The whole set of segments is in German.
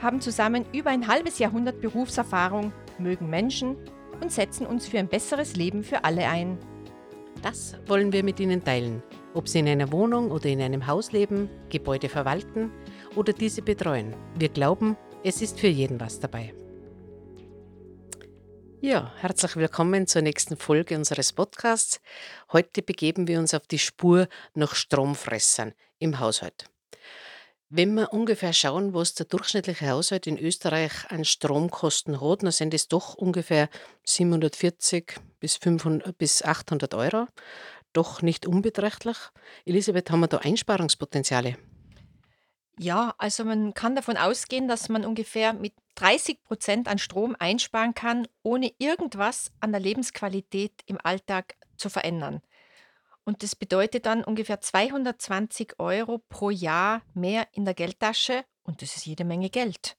haben zusammen über ein halbes Jahrhundert Berufserfahrung, mögen Menschen und setzen uns für ein besseres Leben für alle ein. Das wollen wir mit Ihnen teilen, ob Sie in einer Wohnung oder in einem Haus leben, Gebäude verwalten oder diese betreuen. Wir glauben, es ist für jeden was dabei. Ja, herzlich willkommen zur nächsten Folge unseres Podcasts. Heute begeben wir uns auf die Spur nach Stromfressern im Haushalt. Wenn wir ungefähr schauen, was der durchschnittliche Haushalt in Österreich an Stromkosten hat, dann sind es doch ungefähr 740 bis, 500, bis 800 Euro. Doch nicht unbeträchtlich. Elisabeth, haben wir da Einsparungspotenziale? Ja, also man kann davon ausgehen, dass man ungefähr mit 30 Prozent an Strom einsparen kann, ohne irgendwas an der Lebensqualität im Alltag zu verändern. Und das bedeutet dann ungefähr 220 Euro pro Jahr mehr in der Geldtasche und das ist jede Menge Geld.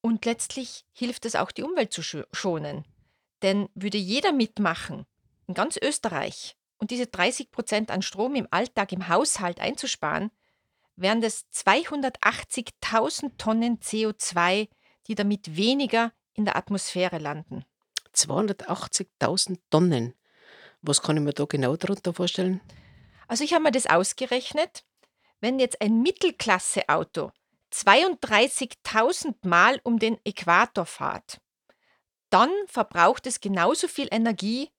Und letztlich hilft es auch, die Umwelt zu schonen. Denn würde jeder mitmachen, in ganz Österreich, und diese 30 Prozent an Strom im Alltag im Haushalt einzusparen, wären das 280.000 Tonnen CO2, die damit weniger in der Atmosphäre landen. 280.000 Tonnen. Was kann ich mir da genau darunter vorstellen? Also ich habe mir das ausgerechnet. Wenn jetzt ein Mittelklasse-Auto 32.000 Mal um den Äquator fährt, dann verbraucht es genauso viel Energie,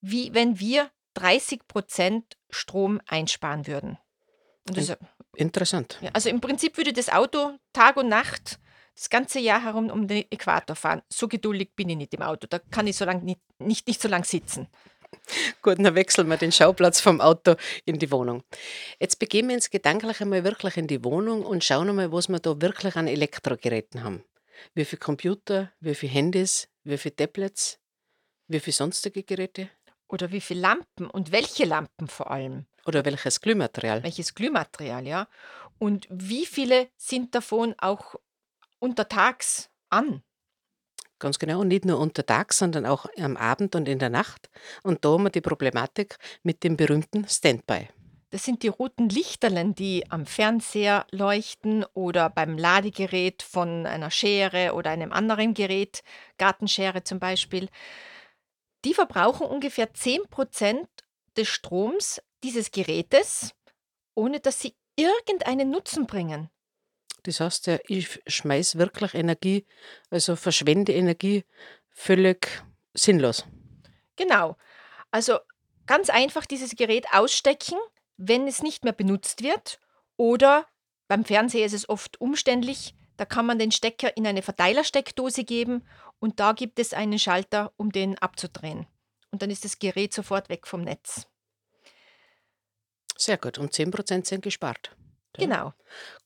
wie wenn wir 30 Prozent Strom einsparen würden. Das, Interessant. Ja, also im Prinzip würde das Auto Tag und Nacht das ganze Jahr herum um den Äquator fahren. So geduldig bin ich nicht im Auto. Da kann ich so lang nicht, nicht, nicht so lange sitzen. Gut, dann wechseln wir den Schauplatz vom Auto in die Wohnung. Jetzt begeben wir uns gedanklich einmal wirklich in die Wohnung und schauen einmal, was wir da wirklich an Elektrogeräten haben. Wie viele Computer, wie viele Handys, wie viele Tablets, wie viele sonstige Geräte? Oder wie viele Lampen und welche Lampen vor allem? Oder welches Glühmaterial? Welches Glühmaterial, ja. Und wie viele sind davon auch untertags an? Ganz genau, und nicht nur untertags, sondern auch am Abend und in der Nacht. Und da haben wir die Problematik mit dem berühmten Standby. Das sind die roten Lichterlen, die am Fernseher leuchten oder beim Ladegerät von einer Schere oder einem anderen Gerät, Gartenschere zum Beispiel. Die verbrauchen ungefähr 10% des Stroms dieses Gerätes, ohne dass sie irgendeinen Nutzen bringen. Das heißt ja, ich schmeiße wirklich Energie, also verschwende Energie völlig sinnlos. Genau. Also ganz einfach dieses Gerät ausstecken, wenn es nicht mehr benutzt wird. Oder beim Fernseher ist es oft umständlich. Da kann man den Stecker in eine Verteilersteckdose geben und da gibt es einen Schalter, um den abzudrehen. Und dann ist das Gerät sofort weg vom Netz. Sehr gut. Und 10% sind gespart. Genau.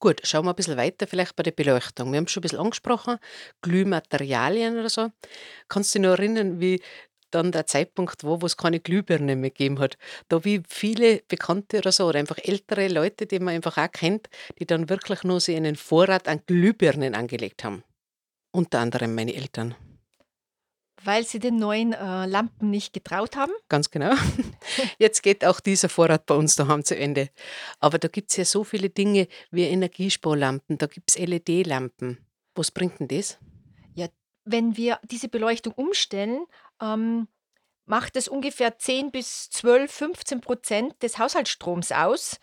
Gut, schauen wir ein bisschen weiter, vielleicht bei der Beleuchtung. Wir haben schon ein bisschen angesprochen, Glühmaterialien oder so. Kannst du dich noch erinnern, wie dann der Zeitpunkt war, wo es keine Glühbirne mehr gegeben hat? Da wie viele Bekannte oder so, oder einfach ältere Leute, die man einfach auch kennt, die dann wirklich nur so einen Vorrat an Glühbirnen angelegt haben. Unter anderem meine Eltern. Weil sie den neuen äh, Lampen nicht getraut haben? Ganz genau. Jetzt geht auch dieser Vorrat bei uns daheim zu Ende. Aber da gibt es ja so viele Dinge wie Energiesparlampen, da gibt es LED-Lampen. Was bringt denn das? Ja, wenn wir diese Beleuchtung umstellen, ähm, macht es ungefähr 10 bis 12, 15 Prozent des Haushaltsstroms aus.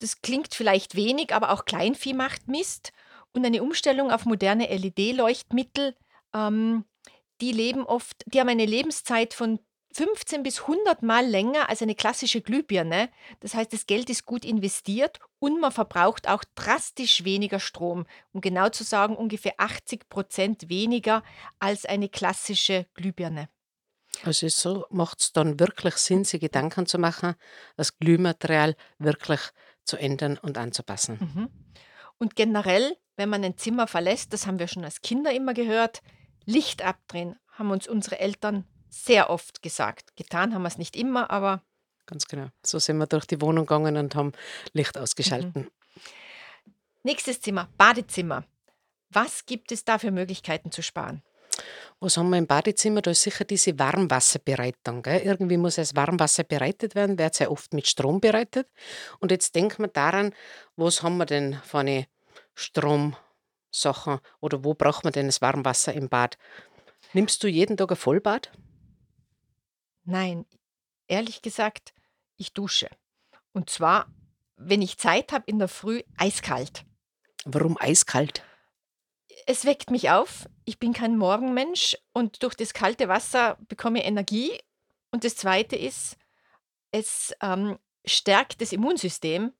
Das klingt vielleicht wenig, aber auch Kleinvieh macht Mist. Und eine Umstellung auf moderne LED-Leuchtmittel ähm, die leben oft, die haben eine Lebenszeit von 15 bis 100 Mal länger als eine klassische Glühbirne. Das heißt, das Geld ist gut investiert und man verbraucht auch drastisch weniger Strom. Um genau zu sagen, ungefähr 80 Prozent weniger als eine klassische Glühbirne. Also so macht es dann wirklich Sinn, sich Gedanken zu machen, das Glühmaterial wirklich zu ändern und anzupassen. Mhm. Und generell, wenn man ein Zimmer verlässt, das haben wir schon als Kinder immer gehört, Licht abdrehen, haben uns unsere Eltern sehr oft gesagt. Getan haben wir es nicht immer, aber Ganz genau. So sind wir durch die Wohnung gegangen und haben Licht mhm. ausgeschalten. Nächstes Zimmer, Badezimmer. Was gibt es da für Möglichkeiten zu sparen? Was haben wir im Badezimmer? Da ist sicher diese Warmwasserbereitung. Gell? Irgendwie muss das Warmwasser bereitet werden, wird sehr oft mit Strom bereitet. Und jetzt denken wir daran, was haben wir denn für eine Stromsachen oder wo braucht man denn das Warmwasser im Bad? Nimmst du jeden Tag ein Vollbad? Nein, ehrlich gesagt, ich dusche. Und zwar, wenn ich Zeit habe in der Früh, eiskalt. Warum eiskalt? Es weckt mich auf. Ich bin kein Morgenmensch und durch das kalte Wasser bekomme ich Energie. Und das Zweite ist, es ähm, stärkt das Immunsystem.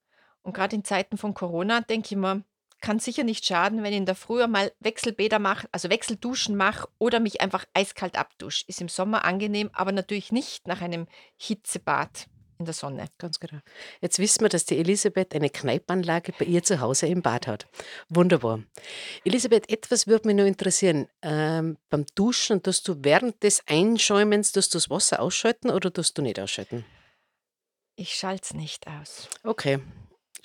Und gerade in Zeiten von Corona denke ich mir, kann sicher nicht schaden, wenn ich in der Früh mal Wechselbäder mache, also Wechselduschen mache oder mich einfach eiskalt abdusche. Ist im Sommer angenehm, aber natürlich nicht nach einem Hitzebad in der Sonne. Ganz genau. Jetzt wissen wir, dass die Elisabeth eine Kneipanlage bei ihr zu Hause im Bad hat. Wunderbar. Elisabeth, etwas würde mich noch interessieren. Ähm, beim Duschen, tust du während des Einschäumens tust du das Wasser ausschalten oder tust du nicht ausschalten? Ich schalte es nicht aus. Okay,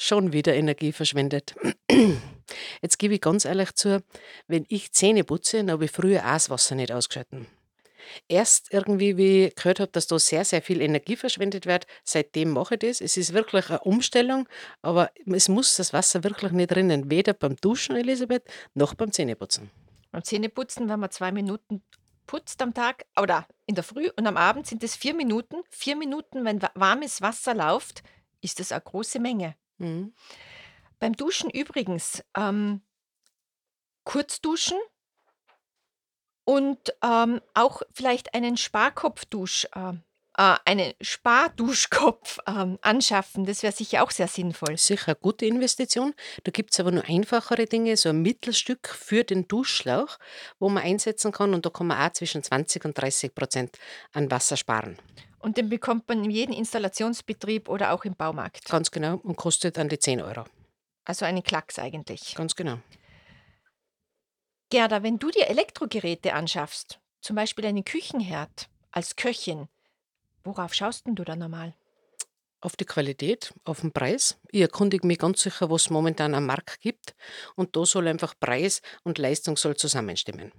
schon wieder Energie verschwendet. Jetzt gebe ich ganz ehrlich zu, wenn ich Zähne putze, dann habe ich früher auch das Wasser nicht ausgeschalten. Erst irgendwie, wie ich gehört habe, dass da sehr, sehr viel Energie verschwendet wird, seitdem mache ich das. Es ist wirklich eine Umstellung, aber es muss das Wasser wirklich nicht drinnen. Weder beim Duschen, Elisabeth, noch beim Zähneputzen. Beim Zähneputzen, wenn man zwei Minuten putzt am Tag oder in der Früh und am Abend sind es vier Minuten. Vier Minuten, wenn wa- warmes Wasser läuft, ist das eine große Menge. Mhm. Beim Duschen übrigens ähm, kurz duschen und ähm, auch vielleicht einen Sparkopfdusch, äh, äh, einen Sparduschkopf ähm, anschaffen. Das wäre sicher auch sehr sinnvoll. Sicher eine gute Investition. Da gibt es aber nur einfachere Dinge, so ein Mittelstück für den Duschschlauch, wo man einsetzen kann und da kann man auch zwischen 20 und 30 Prozent an Wasser sparen. Und den bekommt man in jedem Installationsbetrieb oder auch im Baumarkt. Ganz genau und kostet an die 10 Euro. Also einen Klacks eigentlich. Ganz genau. Gerda, wenn du dir Elektrogeräte anschaffst, zum Beispiel einen Küchenherd als Köchin, worauf schaust denn du da normal? Auf die Qualität, auf den Preis. Ich erkundige mich ganz sicher, was es momentan am Markt gibt. Und da soll einfach Preis und Leistung soll zusammenstimmen.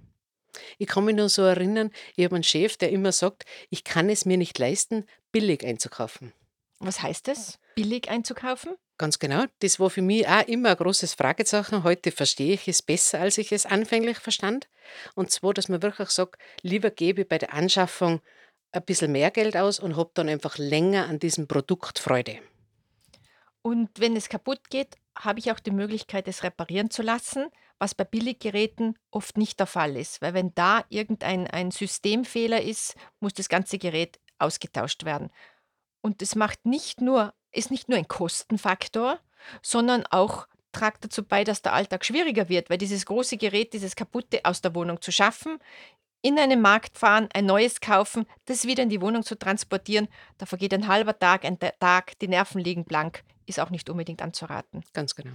Ich kann mich nur so erinnern, ich habe einen Chef, der immer sagt, ich kann es mir nicht leisten, billig einzukaufen. Was heißt es? Billig einzukaufen? Ganz genau. Das war für mich auch immer ein großes Fragezeichen. Heute verstehe ich es besser, als ich es anfänglich verstand. Und zwar, dass man wirklich sagt, lieber gebe ich bei der Anschaffung ein bisschen mehr Geld aus und habe dann einfach länger an diesem Produkt Freude. Und wenn es kaputt geht, habe ich auch die Möglichkeit, es reparieren zu lassen, was bei Billiggeräten oft nicht der Fall ist. Weil wenn da irgendein ein Systemfehler ist, muss das ganze Gerät ausgetauscht werden. Und es macht nicht nur, ist nicht nur ein Kostenfaktor, sondern auch tragt dazu bei, dass der Alltag schwieriger wird, weil dieses große Gerät, dieses kaputte aus der Wohnung zu schaffen, in einen Markt fahren, ein neues kaufen, das wieder in die Wohnung zu transportieren, da vergeht ein halber Tag, ein Ta- Tag, die Nerven liegen blank, ist auch nicht unbedingt anzuraten. Ganz genau.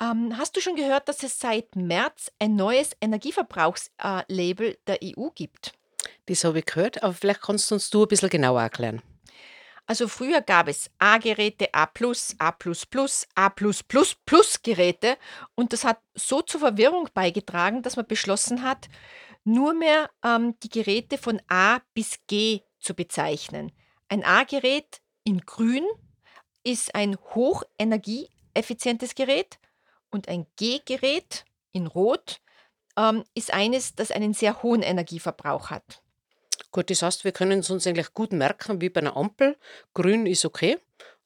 Ähm, hast du schon gehört, dass es seit März ein neues Energieverbrauchslabel der EU gibt? Das habe ich gehört, aber vielleicht kannst du uns du ein bisschen genauer erklären. Also früher gab es A-Geräte, A+, A++, A+++ Geräte und das hat so zur Verwirrung beigetragen, dass man beschlossen hat, nur mehr ähm, die Geräte von A bis G zu bezeichnen. Ein A-Gerät in grün ist ein hochenergieeffizientes Gerät und ein G-Gerät in rot ähm, ist eines, das einen sehr hohen Energieverbrauch hat. Gut, das heißt, wir können es uns eigentlich gut merken, wie bei einer Ampel. Grün ist okay,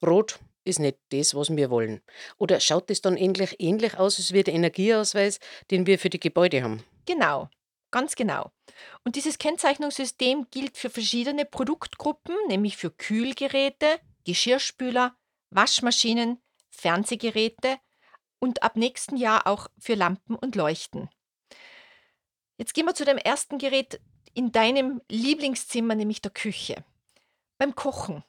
rot ist nicht das, was wir wollen. Oder schaut es dann ähnlich, ähnlich aus, als wie der Energieausweis, den wir für die Gebäude haben? Genau, ganz genau. Und dieses Kennzeichnungssystem gilt für verschiedene Produktgruppen, nämlich für Kühlgeräte, Geschirrspüler, Waschmaschinen, Fernsehgeräte und ab nächsten Jahr auch für Lampen und Leuchten. Jetzt gehen wir zu dem ersten Gerät in deinem Lieblingszimmer, nämlich der Küche. Beim Kochen.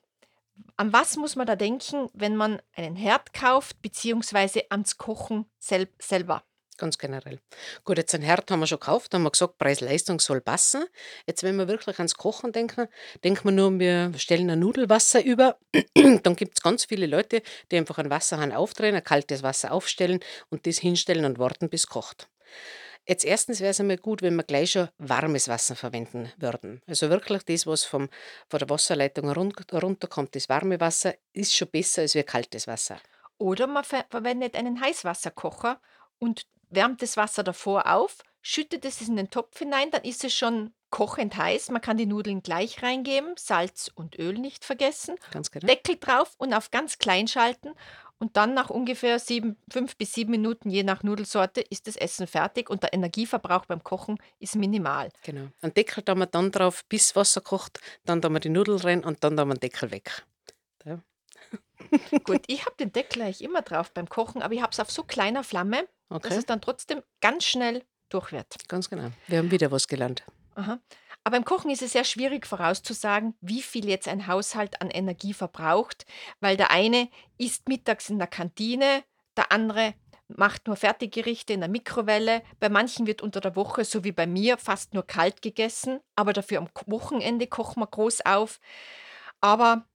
An was muss man da denken, wenn man einen Herd kauft, beziehungsweise ans Kochen sel selber? Ganz generell. Gut, jetzt ein Herd haben wir schon gekauft, haben wir gesagt, Preis-Leistung soll passen. Jetzt, wenn wir wirklich ans Kochen denken, denken wir nur, wir stellen ein Nudelwasser über. Dann gibt es ganz viele Leute, die einfach einen Wasserhahn aufdrehen, ein kaltes Wasser aufstellen und das hinstellen und warten, bis es kocht. Jetzt erstens wäre es einmal gut, wenn wir gleich schon warmes Wasser verwenden würden. Also wirklich das, was vom, von der Wasserleitung run- runterkommt, das warme Wasser, ist schon besser als wie kaltes Wasser. Oder man ver verwendet einen Heißwasserkocher und wärmt das Wasser davor auf, schüttet es in den Topf hinein, dann ist es schon kochend heiß. Man kann die Nudeln gleich reingeben, Salz und Öl nicht vergessen, Ganz genau. Deckel drauf und auf ganz klein schalten und dann nach ungefähr sieben, fünf bis sieben Minuten, je nach Nudelsorte, ist das Essen fertig und der Energieverbrauch beim Kochen ist minimal. Genau. Einen Deckel tun wir dann drauf, bis Wasser kocht, dann tun wir die Nudeln rein und dann tun wir den Deckel weg. Ja. Gut, ich habe den Deckel eigentlich immer drauf beim Kochen, aber ich habe es auf so kleiner Flamme, dass Okay, es dann trotzdem ganz schnell durch wird. ganz genau. Wir haben wieder was gelernt. Aha. Aber beim Kochen ist es sehr schwierig vorauszusagen, wie viel jetzt ein Haushalt an Energie verbraucht, weil der eine isst mittags in der Kantine, der andere macht nur Fertiggerichte in der Mikrowelle. Bei manchen wird unter der Woche, so wie bei mir, fast nur kalt gegessen, aber dafür am Wochenende kochen wir groß auf. Aber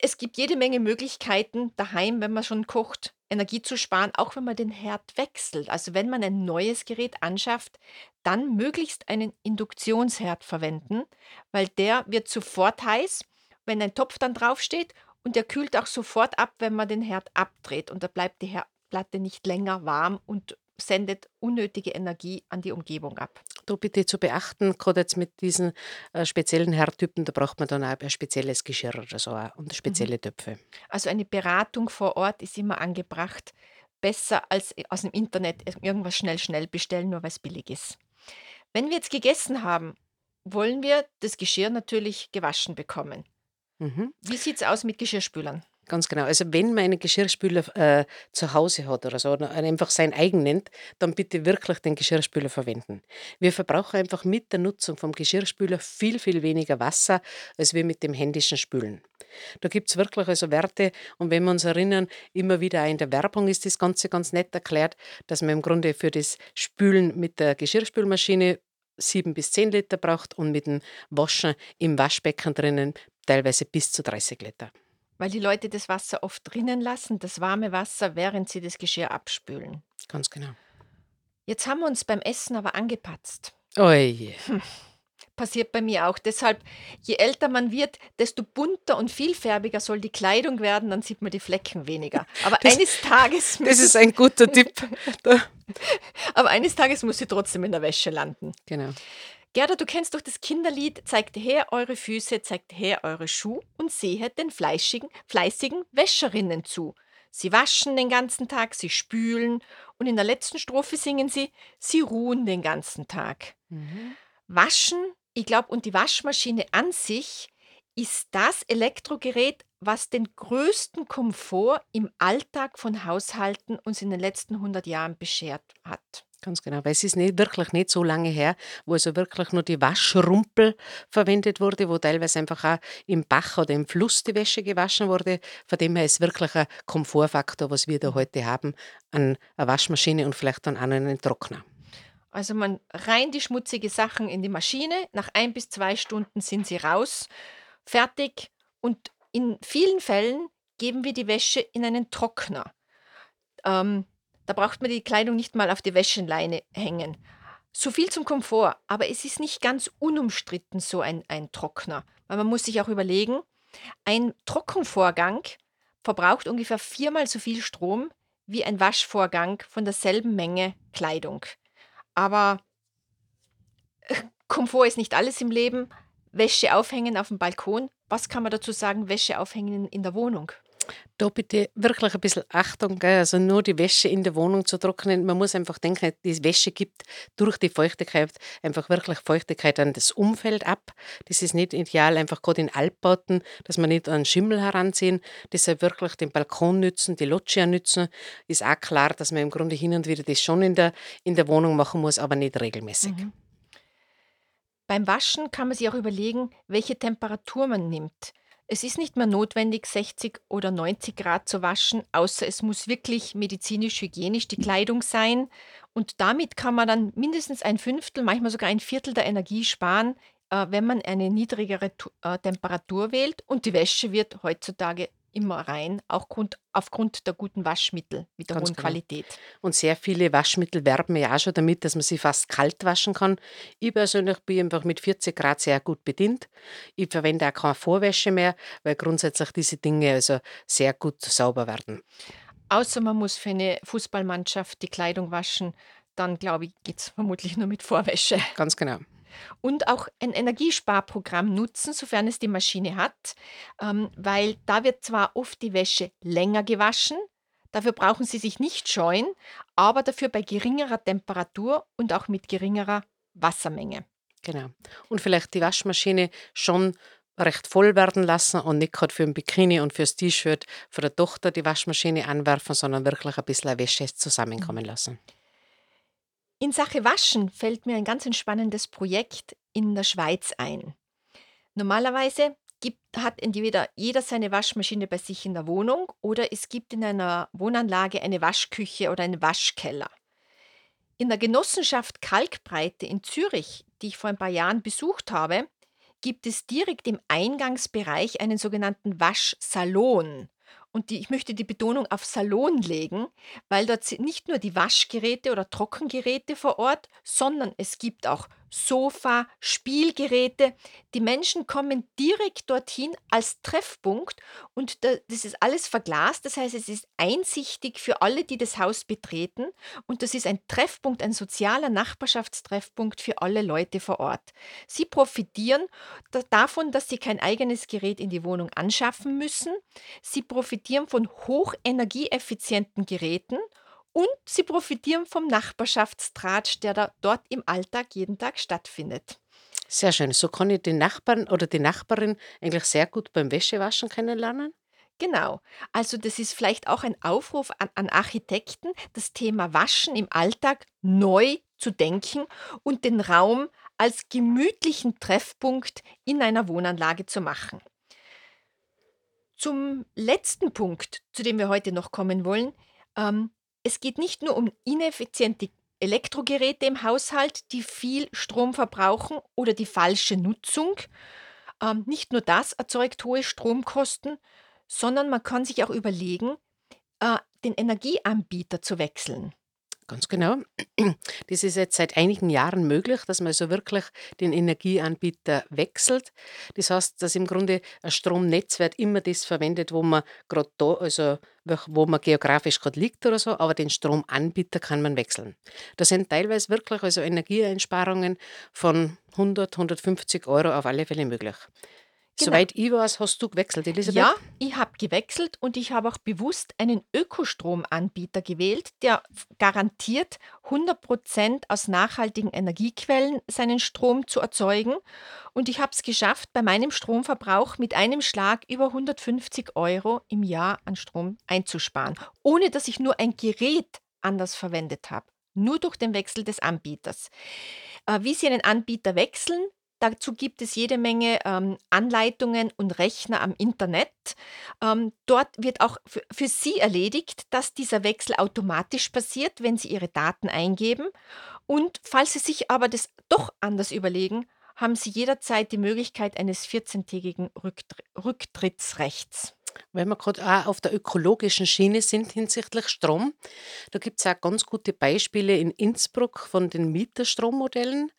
es gibt jede Menge Möglichkeiten daheim, wenn man schon kocht, Energie zu sparen, auch wenn man den Herd wechselt. Also wenn man ein neues Gerät anschafft, dann möglichst einen Induktionsherd verwenden, weil der wird sofort heiß, wenn ein Topf dann draufsteht und der kühlt auch sofort ab, wenn man den Herd abdreht und da bleibt die Herdplatte nicht länger warm und sendet unnötige Energie an die Umgebung ab. Bitte zu beachten, gerade jetzt mit diesen äh, speziellen Herdtypen, da braucht man dann auch ein spezielles Geschirr oder so und Mhm. spezielle Töpfe. Also eine Beratung vor Ort ist immer angebracht. Besser als aus dem Internet irgendwas schnell, schnell bestellen, nur weil es billig ist. Wenn wir jetzt gegessen haben, wollen wir das Geschirr natürlich gewaschen bekommen. Mhm. Wie sieht es aus mit Geschirrspülern? Ganz genau. Also wenn man einen Geschirrspüler äh, zu Hause hat oder so, oder einfach sein eigen nennt, dann bitte wirklich den Geschirrspüler verwenden. Wir verbrauchen einfach mit der Nutzung vom Geschirrspüler viel, viel weniger Wasser, als wir mit dem händischen Spülen. Da gibt es wirklich also Werte und wenn wir uns erinnern, immer wieder auch in der Werbung ist das Ganze ganz nett erklärt, dass man im Grunde für das Spülen mit der Geschirrspülmaschine sieben bis zehn Liter braucht und mit dem Waschen im Waschbecken drinnen teilweise bis zu 30 Liter. Weil die Leute das Wasser oft drinnen lassen, das warme Wasser, während sie das Geschirr abspülen. Ganz genau. Jetzt haben wir uns beim Essen aber angepatzt. Oje. Passiert bei mir auch. Deshalb, je älter man wird, desto bunter und vielfärbiger soll die Kleidung werden, dann sieht man die Flecken weniger. Aber Das- eines Tages Das ist ein guter Tipp. Aber eines Tages muss sie trotzdem in der Wäsche landen. Genau. Gerda, du kennst doch das Kinderlied Zeigt her eure Füße, zeigt her eure Schuhe und sehet den fleischigen, fleißigen Wäscherinnen zu. Sie waschen den ganzen Tag, sie spülen und in der letzten Strophe singen sie, sie ruhen den ganzen Tag. Waschen, ich glaube, und die Waschmaschine an sich ist das Elektrogerät, was den größten Komfort im Alltag von Haushalten uns in den letzten 100 Jahren beschert hat. Ganz genau. Weil es ist nicht, wirklich nicht so lange her, wo also wirklich nur die Waschrumpel verwendet wurde, wo teilweise einfach auch im Bach oder im Fluss die Wäsche gewaschen wurde. Von dem her ist wirklich ein Komfortfaktor, was wir da heute haben, an einer Waschmaschine und vielleicht dann auch noch einen Trockner. Also man rein die schmutzige Sachen in die Maschine, nach ein bis zwei Stunden sind sie raus, fertig und in vielen Fällen geben wir die Wäsche in einen Trockner. Ähm, da braucht man die Kleidung nicht mal auf die Wäscheleine hängen. So viel zum Komfort, aber es ist nicht ganz unumstritten so ein, ein Trockner, weil man muss sich auch überlegen, ein Trockenvorgang verbraucht ungefähr viermal so viel Strom wie ein Waschvorgang von derselben Menge Kleidung. Aber äh, Komfort ist nicht alles im Leben. Wäsche aufhängen auf dem Balkon. Was kann man dazu sagen, Wäsche aufhängen in der Wohnung? Da bitte wirklich ein bisschen Achtung, gell? also nur die Wäsche in der Wohnung zu trocknen. Man muss einfach denken, die Wäsche gibt durch die Feuchtigkeit einfach wirklich Feuchtigkeit an das Umfeld ab. Das ist nicht ideal, einfach gerade in Altbauten, dass man nicht an Schimmel heranziehen. Deshalb wirklich den Balkon nützen, die Loggia nützen. Ist auch klar, dass man im Grunde hin und wieder das schon in der, in der Wohnung machen muss, aber nicht regelmäßig. Mhm. Beim Waschen kann man sich auch überlegen, welche Temperatur man nimmt. Es ist nicht mehr notwendig, 60 oder 90 Grad zu waschen, außer es muss wirklich medizinisch hygienisch die Kleidung sein. Und damit kann man dann mindestens ein Fünftel, manchmal sogar ein Viertel der Energie sparen, äh, wenn man eine niedrigere äh, Temperatur wählt. Und die Wäsche wird heutzutage immer rein, auch Grund, aufgrund der guten Waschmittel mit der Ganz hohen genau. Qualität. Und sehr viele Waschmittel werben ja auch schon damit, dass man sie fast kalt waschen kann. Ich persönlich bin einfach mit 40 Grad sehr gut bedient. Ich verwende auch keine Vorwäsche mehr, weil grundsätzlich diese Dinge also sehr gut sauber werden. Außer man muss für eine Fußballmannschaft die Kleidung waschen, dann glaube ich, geht es vermutlich nur mit Vorwäsche. Ganz genau. Und auch ein Energiesparprogramm nutzen, sofern es die Maschine hat, ähm, weil da wird zwar oft die Wäsche länger gewaschen, dafür brauchen Sie sich nicht scheuen, aber dafür bei geringerer Temperatur und auch mit geringerer Wassermenge. Genau. Und vielleicht die Waschmaschine schon recht voll werden lassen und nicht gerade für ein Bikini und fürs T-Shirt von der Tochter die Waschmaschine anwerfen, sondern wirklich ein bisschen Wäsche zusammenkommen lassen. In Sache Waschen fällt mir ein ganz entspannendes Projekt in der Schweiz ein. Normalerweise gibt, hat entweder jeder seine Waschmaschine bei sich in der Wohnung oder es gibt in einer Wohnanlage eine Waschküche oder einen Waschkeller. In der Genossenschaft Kalkbreite in Zürich, die ich vor ein paar Jahren besucht habe, gibt es direkt im Eingangsbereich einen sogenannten Waschsalon. Und die, ich möchte die Betonung auf Salon legen, weil dort sind nicht nur die Waschgeräte oder Trockengeräte vor Ort, sondern es gibt auch Sofa, Spielgeräte. Die Menschen kommen direkt dorthin als Treffpunkt und da, das ist alles verglast. Das heißt, es ist einsichtig für alle, die das Haus betreten und das ist ein Treffpunkt, ein sozialer Nachbarschaftstreffpunkt für alle Leute vor Ort. Sie profitieren da- davon, dass sie kein eigenes Gerät in die Wohnung anschaffen müssen. Sie profitieren von hochenergieeffizienten Geräten und sie profitieren vom Nachbarschaftstratsch, der da dort im Alltag jeden Tag stattfindet. Sehr schön. So kann ich den Nachbarn oder die Nachbarin eigentlich sehr gut beim Wäschewaschen kennenlernen. Genau. Also das ist vielleicht auch ein Aufruf an, an Architekten, das Thema Waschen im Alltag neu zu denken und den Raum als gemütlichen Treffpunkt in einer Wohnanlage zu machen. Zum letzten Punkt, zu dem wir heute noch kommen wollen. Ähm, es geht nicht nur um ineffiziente Elektrogeräte im Haushalt, die viel Strom verbrauchen oder die falsche Nutzung. Ähm, nicht nur das erzeugt hohe Stromkosten, sondern man kann sich auch überlegen, äh, den Energieanbieter zu wechseln. Ganz genau. Das ist jetzt seit einigen Jahren möglich, dass man also wirklich den Energieanbieter wechselt. Das heißt, dass im Grunde ein Stromnetzwerk immer das verwendet, wo man gerade da, also wo man geografisch gerade liegt oder so, aber den Stromanbieter kann man wechseln. Da sind teilweise wirklich also Energieeinsparungen von 100, 150 Euro auf alle Fälle möglich. Genau. Soweit ich weiß, hast du gewechselt, Elisabeth? Ja, ich habe gewechselt und ich habe auch bewusst einen Ökostromanbieter gewählt, der garantiert 100% aus nachhaltigen Energiequellen seinen Strom zu erzeugen. Und ich habe es geschafft, bei meinem Stromverbrauch mit einem Schlag über 150 Euro im Jahr an Strom einzusparen, ohne dass ich nur ein Gerät anders verwendet habe. Nur durch den Wechsel des Anbieters. Äh, wie Sie einen Anbieter wechseln, dazu gibt es jede Menge ähm, Anleitungen und Rechner am Internet. Ähm, dort wird auch für, Sie erledigt, dass dieser Wechsel automatisch passiert, wenn Sie Ihre Daten eingeben. Und falls Sie sich aber das doch anders überlegen, haben Sie jederzeit die Möglichkeit eines 14-tägigen Rücktr Rücktrittsrechts. Wenn wir gerade auch auf der ökologischen Schiene sind hinsichtlich Strom, da gibt es auch ganz gute Beispiele in Innsbruck von den Mieterstrommodellen.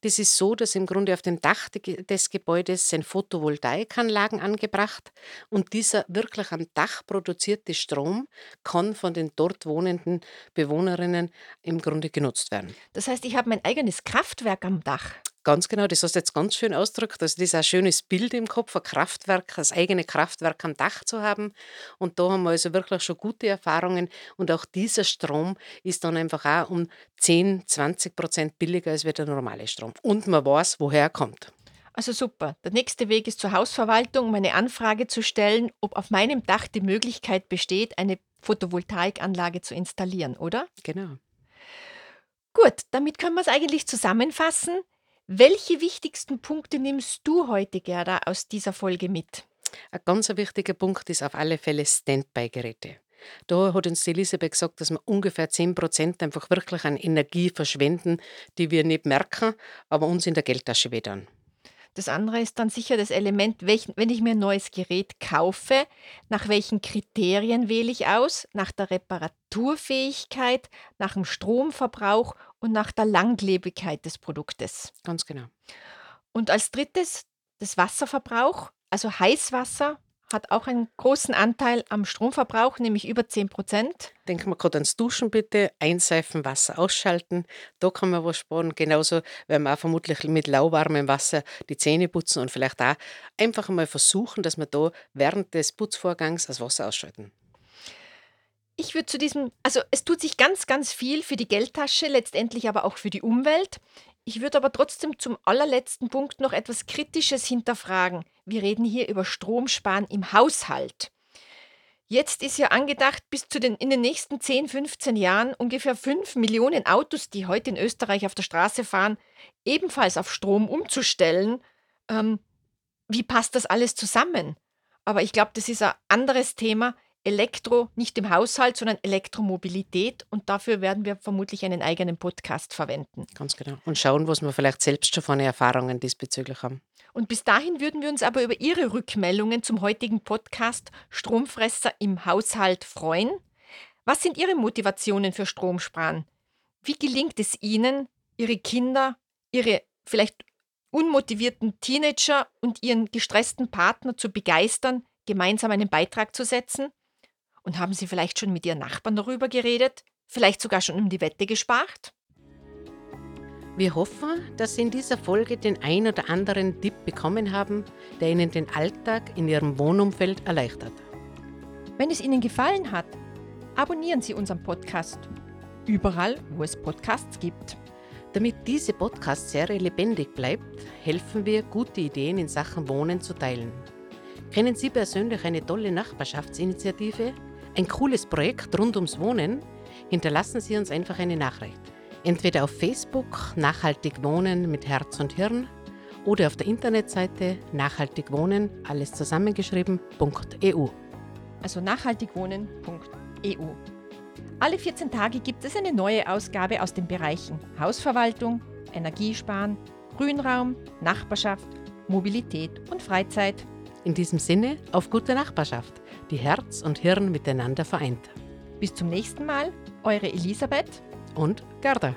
Das ist so, dass im Grunde auf dem Dach des Gebäudes sind Photovoltaikanlagen angebracht und dieser wirklich am Dach produzierte Strom kann von den dort wohnenden Bewohnerinnen im Grunde genutzt werden. Das heißt, ich habe mein eigenes Kraftwerk am Dach. Ganz genau, das hast du jetzt ganz schön ausgedrückt. Also das ist ein schönes Bild im Kopf, ein Kraftwerk, das eigene Kraftwerk am Dach zu haben. Und da haben wir also wirklich schon gute Erfahrungen. Und auch dieser Strom ist dann einfach auch um 10, 20 Prozent billiger als der normale Strom. Und man weiß, woher er kommt. Also super. Der nächste Weg ist zur Hausverwaltung, um eine Anfrage zu stellen, ob auf meinem Dach die Möglichkeit besteht, eine Photovoltaikanlage zu installieren, oder? Genau. Gut, damit können wir es eigentlich zusammenfassen. Welche wichtigsten Punkte nimmst du heute, Gerda, aus dieser Folge mit? Ein ganz wichtiger Punkt ist auf alle Fälle Standby-Geräte. Da hat uns Elisabeth gesagt, dass wir ungefähr 10% einfach wirklich an Energie verschwenden, die wir nicht merken, aber uns in der Geldtasche wedern. Das andere ist dann sicher das Element, welchen, wenn ich mir ein neues Gerät kaufe, nach welchen Kriterien wähle ich aus? Nach der Reparaturfähigkeit, nach dem Stromverbrauch und nach der Langlebigkeit des Produktes. Ganz genau. Und als drittes das Wasserverbrauch, also Heißwasser hat auch einen großen Anteil am Stromverbrauch, nämlich über 10 Prozent. Denken wir gerade ans Duschen bitte, einseifen, Wasser ausschalten. Da kann man was sparen. Genauso werden wir auch vermutlich mit lauwarmem Wasser die Zähne putzen und vielleicht auch einfach mal versuchen, dass wir da während des Putzvorgangs das Wasser ausschalten. Ich würde zu diesem, also es tut sich ganz, ganz viel für die Geldtasche, letztendlich aber auch für die Umwelt. Ich würde aber trotzdem zum allerletzten Punkt noch etwas Kritisches hinterfragen. Wir reden hier über Stromsparen im Haushalt. Jetzt ist ja angedacht, bis zu den in den nächsten 10, 15 Jahren ungefähr 5 Millionen Autos, die heute in Österreich auf der Straße fahren, ebenfalls auf Strom umzustellen. Ähm, wie passt das alles zusammen? Aber ich glaube, das ist ein anderes Thema. Elektro nicht im Haushalt, sondern Elektromobilität. Und dafür werden wir vermutlich einen eigenen Podcast verwenden. Ganz genau. Und schauen, was wir vielleicht selbst schon von Erfahrungen diesbezüglich haben. Und bis dahin würden wir uns aber über Ihre Rückmeldungen zum heutigen Podcast Stromfresser im Haushalt freuen. Was sind Ihre Motivationen für Stromsparen? Wie gelingt es Ihnen, Ihre Kinder, Ihre vielleicht unmotivierten Teenager und Ihren gestressten Partner zu begeistern, gemeinsam einen Beitrag zu setzen? Und haben Sie vielleicht schon mit Ihren Nachbarn darüber geredet? Vielleicht sogar schon um die Wette gespart? Wir hoffen, dass Sie in dieser Folge den ein oder anderen Tipp bekommen haben, der Ihnen den Alltag in Ihrem Wohnumfeld erleichtert. Wenn es Ihnen gefallen hat, abonnieren Sie unseren Podcast. Überall, wo es Podcasts gibt. Damit diese Podcast-Serie lebendig bleibt, helfen wir, gute Ideen in Sachen Wohnen zu teilen. Kennen Sie persönlich eine tolle Nachbarschaftsinitiative? Ein cooles Projekt rund ums Wohnen? Hinterlassen Sie uns einfach eine Nachricht. Entweder auf Facebook Nachhaltig Wohnen mit Herz und Hirn oder auf der Internetseite Nachhaltig Wohnen, alles zusammengeschrieben.eu. Also nachhaltigwohnen.eu. Alle 14 Tage gibt es eine neue Ausgabe aus den Bereichen Hausverwaltung, Energiesparen, Grünraum, Nachbarschaft, Mobilität und Freizeit. In diesem Sinne auf gute Nachbarschaft, die Herz und Hirn miteinander vereint. Bis zum nächsten Mal, eure Elisabeth und Gerda.